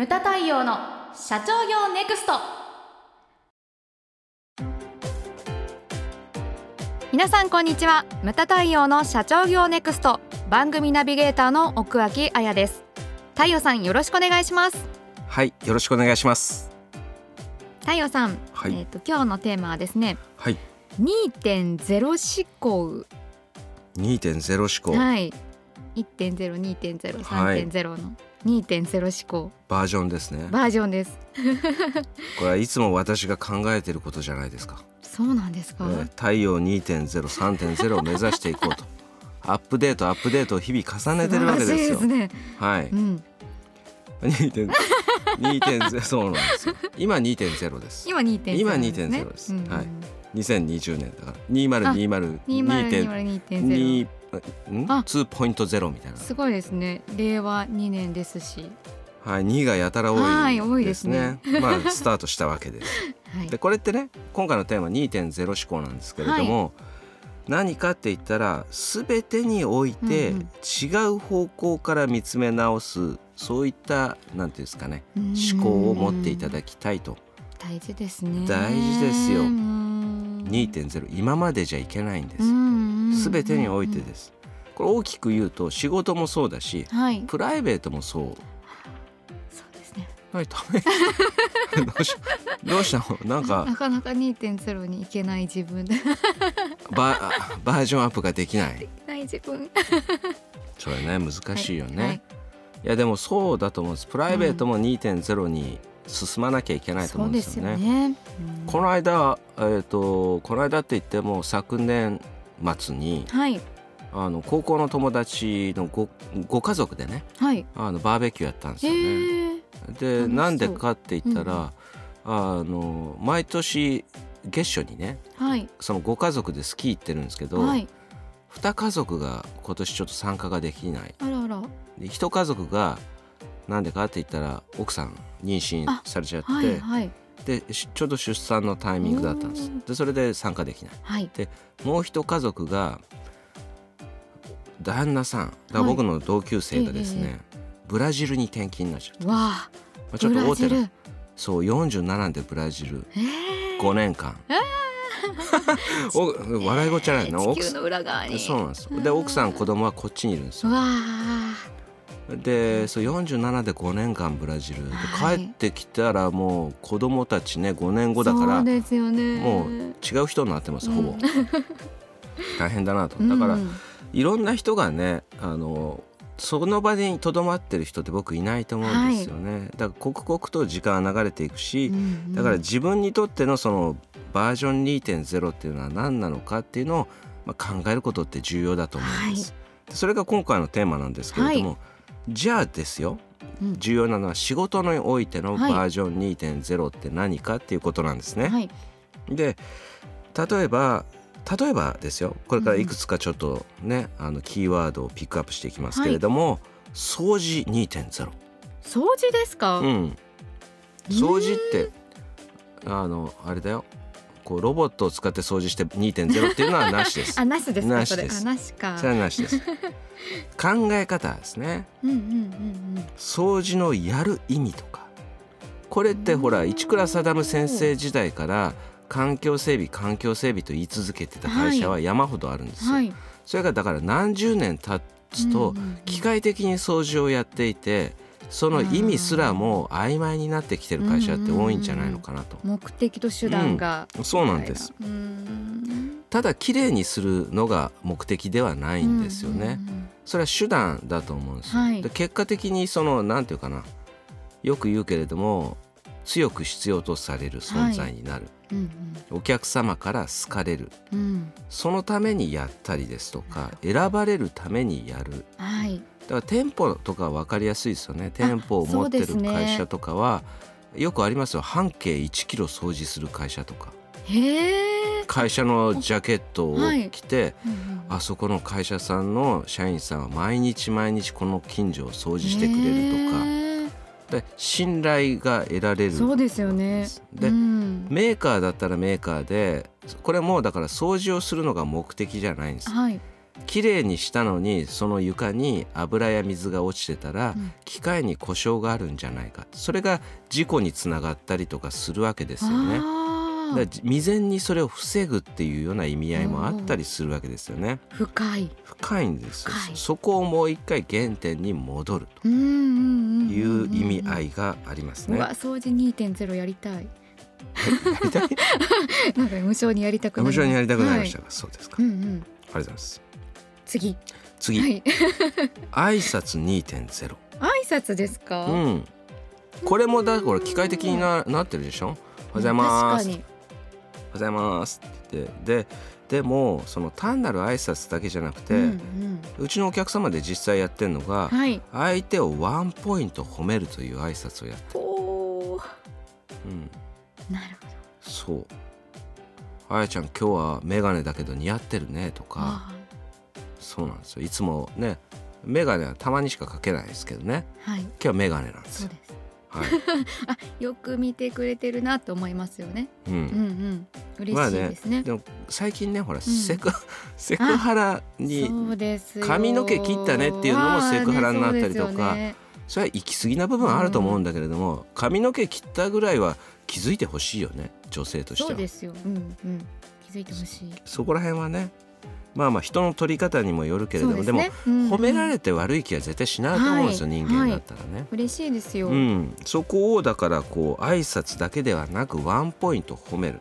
ムタ太陽の社長業ネクスト。皆さんこんにちは。ムタ太陽の社長業ネクスト。番組ナビゲーターの奥脇彩です。太陽さんよろしくお願いします。はいよろしくお願いします。太陽さん、はい。えっ、と今日のテーマはですねはい。2.0思考。2.0思考、はい1.0、2.0、はい。3.0の2.0思考。バージョンですね。バージョンです。これはいつも私が考えていることじゃないですか、そうなんですか、えー太陽2.0、3.0を目指していこうと。アップデートアップデートを日々重ねてるわけですよ。ね。はい。うん。2.0 2.0そうなんですよ。今2.0です。今2.0今ですね。2.0です。うんはい。2020年だから。2020 2020 2.2 2.0ん？あ。2.0みたいな。すごいですね。令和2年ですし。はい2がやたら多はい多いでいですすね。まあスタートしたわけです。はい。でこれってね今回のテーマ2.0思考なんですけれども、何かって言ったら全てにおいてうんうん。違う方向から見つめ直すそういったなんていうんですかねうん思考を持っていただきたいと。大事ですね。大事ですよ。うん。2.0今までじゃいけないんでうんうんうん。す全てにおいてです。これ大きく言うと仕事もそうだしはい。プライベートもそう。そうですね。はいダメ どうしどうしたの？なんかなかなか2.0に行けない自分。でババージョンアップができない。ない自分。それね難しいよね、はいい、やでもそうだと思うんです。プライベートも2.0に進まなきゃいけないと思うんですよね。そうよね。この間、えー、とこの間って言っても昨年末にはい。あの高校の友達のごご家族でねはい。あのバーベキューやったんですへよね。えでなんでかって言ったら、あの毎年月初にねはい。そのご家族でスキー行ってるんですけど、はい。2家族が今年ちょっと参加ができない。あらあら。で一家族がなんでかって言ったら奥さん妊娠されちゃって、はいはいでしちょうど出産のタイミングだったんです。でそれで参加できない。はい。もう一家族が旦那さん僕の同級生がですね、ブラジルに転勤になっちゃった、まわあ。あ、ちょっと大手なそう47でブラジル。ええ。5年間。お笑いごっちゃないの？奥さ地球の裏側に。んそうなんです。よで奥さん子供はこっちにいるんですよでそう47で5年間ブラジル。ではい。帰ってきたらもう子供たちね5年後だからそうですよね。もう違う人になってますほぼ、う ん大変だなと。だから、うん。いろんな人がねあのその場にとどまってる人って僕いないと思うんですよね、だから刻々と時間は流れていくし、うんだから自分にとってのそのバージョン2.0っていうのは何なのかっていうのを、まあ、考えることって重要だと思うんです、それが今回のテーマなんですけれども、じゃあですようん。重要なのは仕事においてのはい。バージョン2.0って何かっていうことなんですね。はい。で例えば例えばですよこれからいくつかちょっとね、あのキーワードをピックアップしていきますけれども、掃除2.0、掃除ですか？うん、掃除ってあのあれだよこうロボットを使って掃除して2.0っていうのはなしです。あなしですかなしです。なしか。それはなしです。考え方ですね。うんうんうん掃除のやる意味とか。これってほらうん。市倉定先生時代から環境整備環境整備と言い続けてた会社は山ほどあるんですよ。うんはい。それがだから何十年経つとうんうんうん。機械的に掃除をやっていてその意味すらも曖昧になってきてる会社って多いんじゃないのかなと。目的と手段が、そうなんです。ただ綺麗にするのが目的ではないんですよね。うんうんそれは手段だと思うんですよ。はい。で結果的にそのなんていうかな。よく言うけれども強く必要とされる存在になる、うんお客様から好かれる。うん。うんそのためにやったりですとか選ばれるためにやる。はい。だから店舗とか分かりやすいですよね。店舗を持ってる会社とかは、よくありますよ。半径1キロ掃除する会社とか。会社のジャケットを着て、うんうんあそこの会社さんの社員さんは毎日毎日この近所を掃除してくれるとか。へで信頼が得られる。ーそうですよね。で、うん。メーカーだったらメーカーでこれもだから掃除をするのが目的じゃないんです。はい綺麗にしたのにその床に油や水が落ちてたら、うん。機械に故障があるんじゃないか。それが事故につながったりとかするわけですよね。だ未然にそれを防ぐっていうような意味合いもあったりするわけですよね。深い。深いんですよ。そこをもう一回原点に戻るという意味合いいがありますね。掃除2.0やりたい。やりたい？なんか無償にやりたくなります。無償にやりたくなりました。はが、そうですか。い、うんうん。ありがとうございます。次次、はい 挨拶2.0。挨拶ですか、うん。これもだから機械的にななってるでしょ？おはようございます。おはようございますってででもその単なる挨拶だけじゃなくて、に、ううんうん、ちのお客様で実際やってるのが、はい相手をワンポイント褒めるという挨拶をやってる。うん。なるほどそう。あやちゃん今日はメガネだけど似合ってるねとかあそうなんですよ。いつもねメガネはたまにしかかけないですけどね。ーはい。今日はメガネなんですよ。そうです。はい、あよく見てくれてるなと思いますよね。ううんん、うん。嬉しいですね,、でも最近ねほら、セク セクハラに髪の毛切ったねっていうのもセクハラになったりとかねそねそれは行き過ぎな部分あると思うんだけれども、髪の毛切ったぐらいは気づいてほしいよね女性としてはそうですようんうん気づいてほしいそこら辺はねまあまあ人の取り方にもよるけれどもで,、も褒められて悪い気は絶対しないと思うんですよ、はい。人間だったらね。嬉しいですよ、うん、そこをだからこう挨拶だけではなくワンポイント褒める。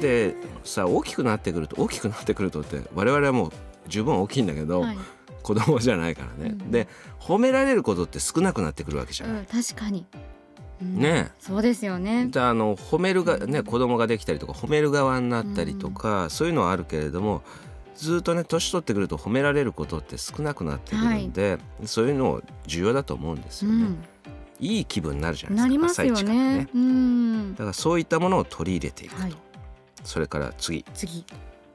でさ大きくなってくると大きくなってくるとって我々はもう十分大きいんだけど、はい。子供じゃないからね。うんで褒められることって少なくなってくるわけじゃない。うん、確かに、うんね。そうですよね。であの褒めるがね子供ができたりとか褒める側になったりとか、そういうのはあるけれどもずっとね年取ってくると褒められることって少なくなってくるんで、そういうの重要だと思うんですよね。うん、いい気分になるじゃなないりですかますよ朝一からね。うん。だからそういったものを取り入れていくと、はい。それから次。次。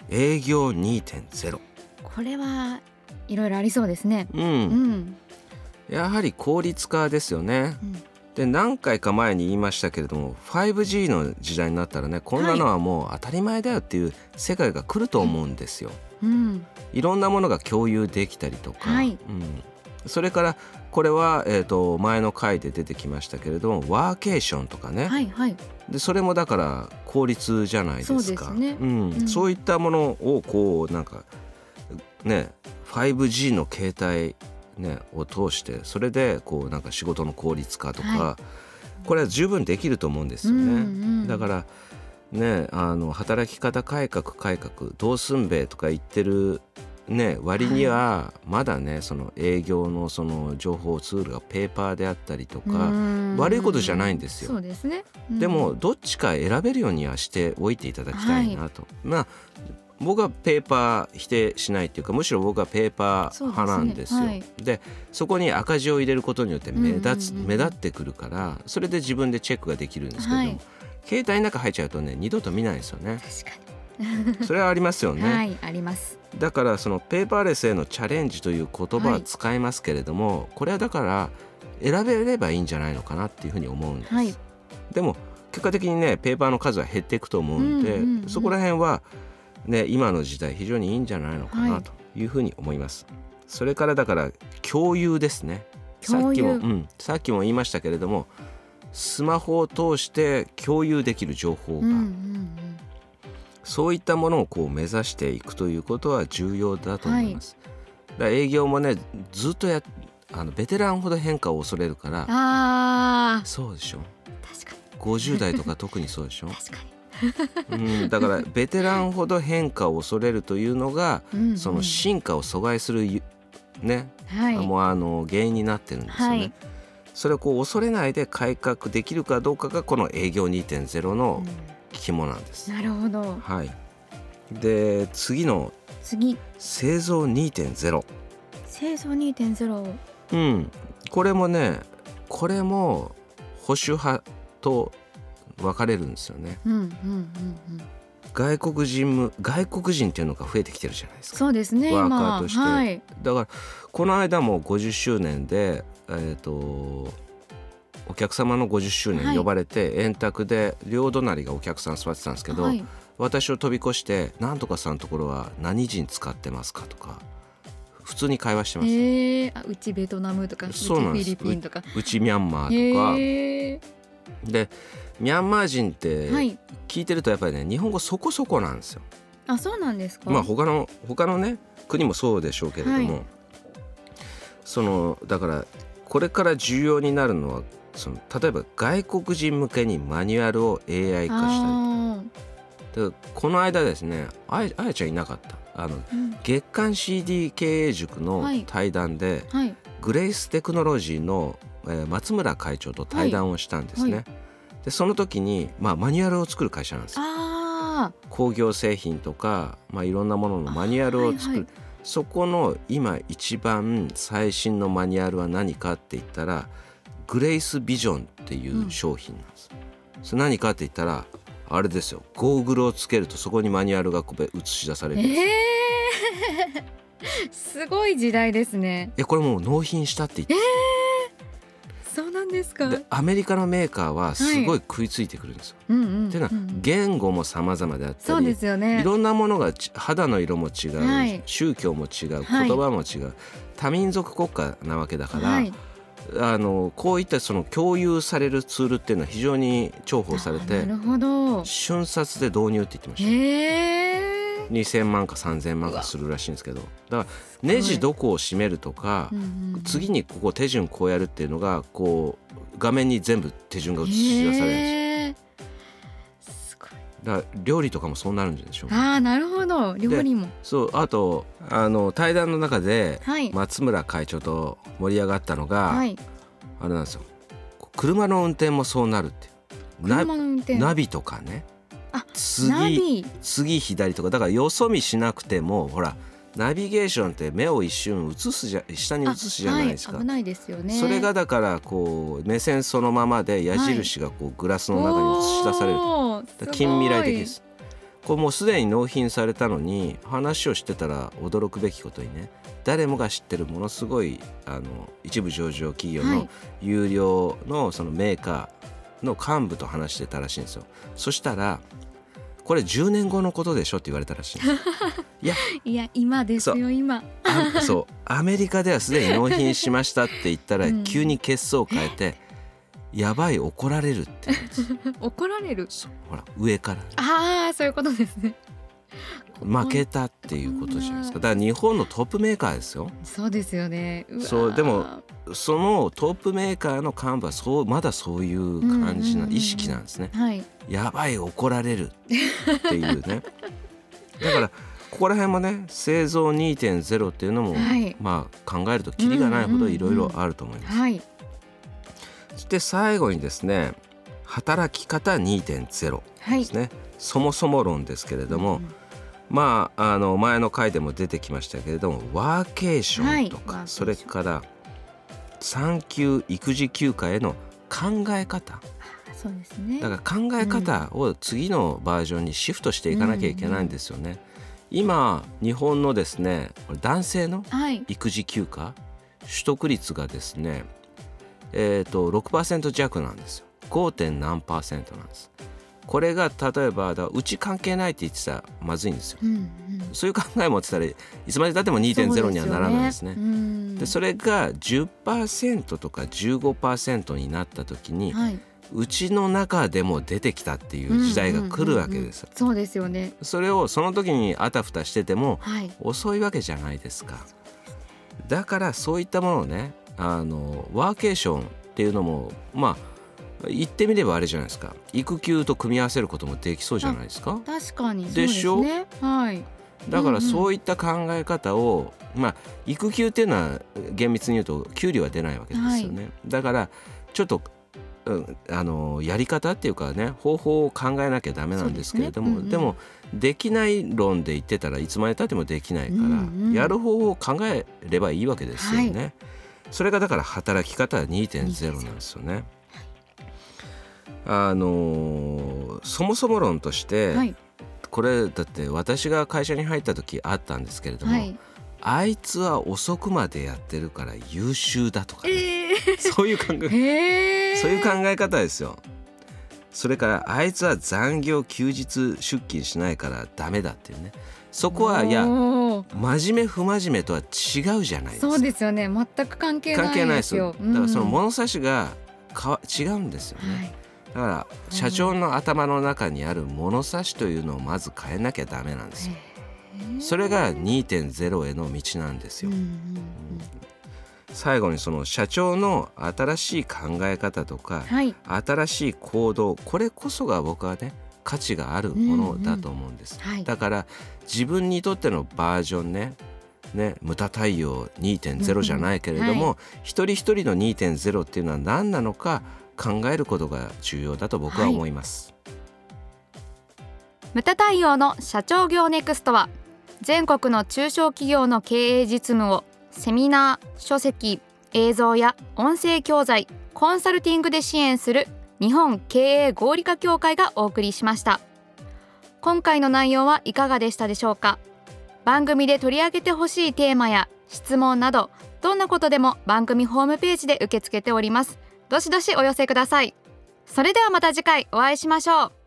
営業2.0これはいろいろありそうですね。うん、うん、やはり効率化ですよね。うん、で何回か前に言いましたけれども 5G の時代になったらねこんなのはもう当たり前だよっていう世界が来ると思うんですよ、うん、いろんなものが共有できたりとか、はい。うん、それからこれは、えー、と前の回で出てきましたけれどもワーケーションとかね、はいはい。でそれもだから効率じゃないですか。そうですね。うん。うん。そういったものをこうなんかね 5G の携帯、ね、を通してそれでこうなんか仕事の効率化とか、はこれは十分できると思うんですよね。うんうんだからねあの働き方改革改革どうすんべとか言ってるね割にはまだねその営業のその情報ツールがペーパーであったりとか、うん。悪いことじゃないんですよ。そうですね、うん。でもどっちか選べるようにはしておいていただきたいなと、まあ僕はペーパー否定しないっていうかむしろ僕はペーパー派なんですよ。そうですねでそこに赤字を入れることによって目立つ、目立ってくるからそれで自分でチェックができるんですけども、はい。携帯の中入っちゃうとね二度と見ないんですよね。確かそれはありますよに、ね。はいあります。だからそのペーパーレスへのチャレンジという言葉は使いますけれども、これはだから選べればいいんじゃないのかなっていうふうに思うんです。はい。でも結果的にねペーパーの数は減っていくと思うんで、そこら辺はね今の時代非常にいいんじゃないのかはない。というふうに思います。それからだから共有ですね。さっきも、うん、さっきも言いましたけれどもスマホを通して共有できる情報が、うんうんうん。そういったものをこう目指していくということは重要だと思います。だから営業もねずっとやあのベテランほど変化を恐れるから。あそうでしょ。ー確か50代とか特にそうでしょ。に確かうん、だからベテランほど変化を恐れるというのが、に、うんうんその進化を阻害するゆね、はいもうあの原因になってるんですよね。はいそれをこう恐れないで改革できるかどうかがこの営業2.0の肝なんです。なるほどはい。で次の次製造2.0。製造2.0うん、これもねこれも保守派と分かれるんですよね。うんうんうんうん。外国人む外国人っていうのが増えてきてるじゃないですか。そうですねワーカ今ーとして。はい。だからこの間も50周年で、えー、とお客様の50周はい。年呼ばれて、円卓で両隣がお客さん座ってたんですけど、はい。私を飛び越して「なんとかさんのところは何人使ってますか?」とか普通に会話してます、えー、あうちベトナムとかうちフそうなんです。ィリピンとか。うちミャンマーとか、へでミャンマー人って聞いてるとやっぱりね日本語そこそこなんですよ。あそうなんですか？まあ他の他のね国もそうでしょうけれども、はい。そのだからこれから重要になるのはその例えば外国人向けにマニュアルを AI 化したありでこの間ですねあやあやちゃんいなかった。あのーうん。月刊 CD 経営塾のはい。対談で、はい。グレイステクノロジーの、えー松村会長と対談をしたんですね。はいでその時に、まあ、マニュアルを作る会社なんですよ。あ工業製品とか、まあ、いろんなもののマニュアルを作る、はい。はいそこの今一番最新のマニュアルは何かって言ったらグレイスビジョンっていう商品なんです、それ何かって言ったらあれですよ。ゴーグルをつけるとそこにマニュアルが映し出されーるんですよ。えー、すごい時代ですね。えこれもう納品したって言って、そうなんですか。でアメリカのメーカーはすごい食いついてくるんですよ。うんうんっていうのはうん言語も様々であったそうりですよね。いろんなものがち肌の色も違う、はい。宗教も違う言はい。葉も違う、多民族国家なわけだから、はい。あのこういったその共有されるツールっていうのは非常に重宝されあてなるほど。瞬殺で導入って言ってました。へえ2000万か3000万かするらしいんですけど。だからネジどこを締めるとか、次にここ手順こうやるっていうのがこう画面に全部手順が映し出されるんですよ。だから料理とかもそうなるんでしょうああなるほど。料理も。そうあとあの対談の中ではい。松村会長と盛り上がったのが、はい。あれなんですよ。車の運転もそうなるってな車の運転。ナビとかね次ビ。次左とかだからよそ見しなくてもほらナビゲーションって目を一瞬映すじゃ下に映すじゃないですか、はい、危ないですよね。それがだからこう目線そのままで矢印がこうグラスの中に映し出される、おーだから近未来的です。これもうすでに納品されたのに話をしてたら驚くべきことにね誰もが知ってるものすごいあの一部上場企業のはい。有料のそのメーカーの幹部と話してたらしいんですよ。そしたらこれ10年後のことでしょって言われたらしいんです。よ いやいや今ですよ今。あそう。アメリカではすでに納品しましたって言ったらうん。急に血相を変えて、やばい怒られるって 怒られる？ほら上から。ああそういうことですね。負けたっていうことじゃないですか。だから日本のトップメーカーですよ。そうですよね。そうでもそのトップメーカーの幹部はそうまだそういう感じな意識なんですね。はい。やばい怒られるっていうね。だからここら辺もね製造2.0っていうのも、はい。まあ考えるとキリがないほどいろいろあると思います。はい。で最後にですね働き方2.0はいですね。そもそも論ですけれども、うんまああの前の回でも出てきましたけれどもワーケーションとか、はい。それから産休育児休暇への考え方。そうですね。だから考え方を次のバージョンにシフトしていかなきゃいけないんですよね。今日本のですね男性のはい。育児休暇取得率がですねえー、と6%弱なんですよ。5. 何パーセントなんです。これが例えばだうち関係ないって言ってたらまずいんですよ。うんうんそういう考え持ってたらいつまでたっても2.0にはならないですね。でそれが10%とか15%になった時に、はい。うちの中でも出てきたっていう時代が来るわけですそうですよね。それをその時にあたふたしててもはい。遅いわけじゃないですか。だからそういったものをねあのワーケーションっていうのもまあ言ってみればあれじゃないですか。育休と組み合わせることもできそうじゃないですか。確かにそうでしょ？はいだからそういった考え方を、まあ育休っていうのは厳密に言うと給料は出ないわけですよね、だからちょっと、うん、あのやり方っていうかね方法を考えなきゃダメなんですけれどもで,、ね。うんうん。もできない論で言ってたらいつまでたってもできないから、うんうん。やる方法を考えればいいわけですよね。それがだから働き方2.0なんですよね。あのそもそも論として、はいこれだって私が会社に入った時あったんですけれども、はい。あいつは遅くまでやってるから優秀だとかね、え そういう考え。えそういう考え方ですよ。それからあいつは残業休日出勤しないからダメだっていうね。そこはいや真面目不真面目とは違うじゃないですか。そうですよね。全く関係ない関係ないでですすよよ。だからそのうん。物差しがかわ違うんですよね、はいだから社長の頭の中にある物差しというのをまず変えなきゃダメなんですよ。それが2.0への道なんですよ。うんうん最後にその社長の新しい考え方とかうんはい。新しい行動これこそが僕はね価値があるものだと思うんです、はい。だから自分にとってのバージョンねね無駄対応2.0じゃないけれども、うんは一人一人の2.0っていうのは何なのか考えることが重要だと僕は思います、無駄対応の社長業ネクストは全国の中小企業の経営実務をセミナー書籍映像や音声教材コンサルティングで支援する日本経営合理化協会がお送りしました。今回の内容はいかがでしたでしょうか？番組で取り上げてほしいテーマや質問などどんなことでも番組ホームページで受け付けておりますどしどしお寄せください。それではまた次回お会いしましょう。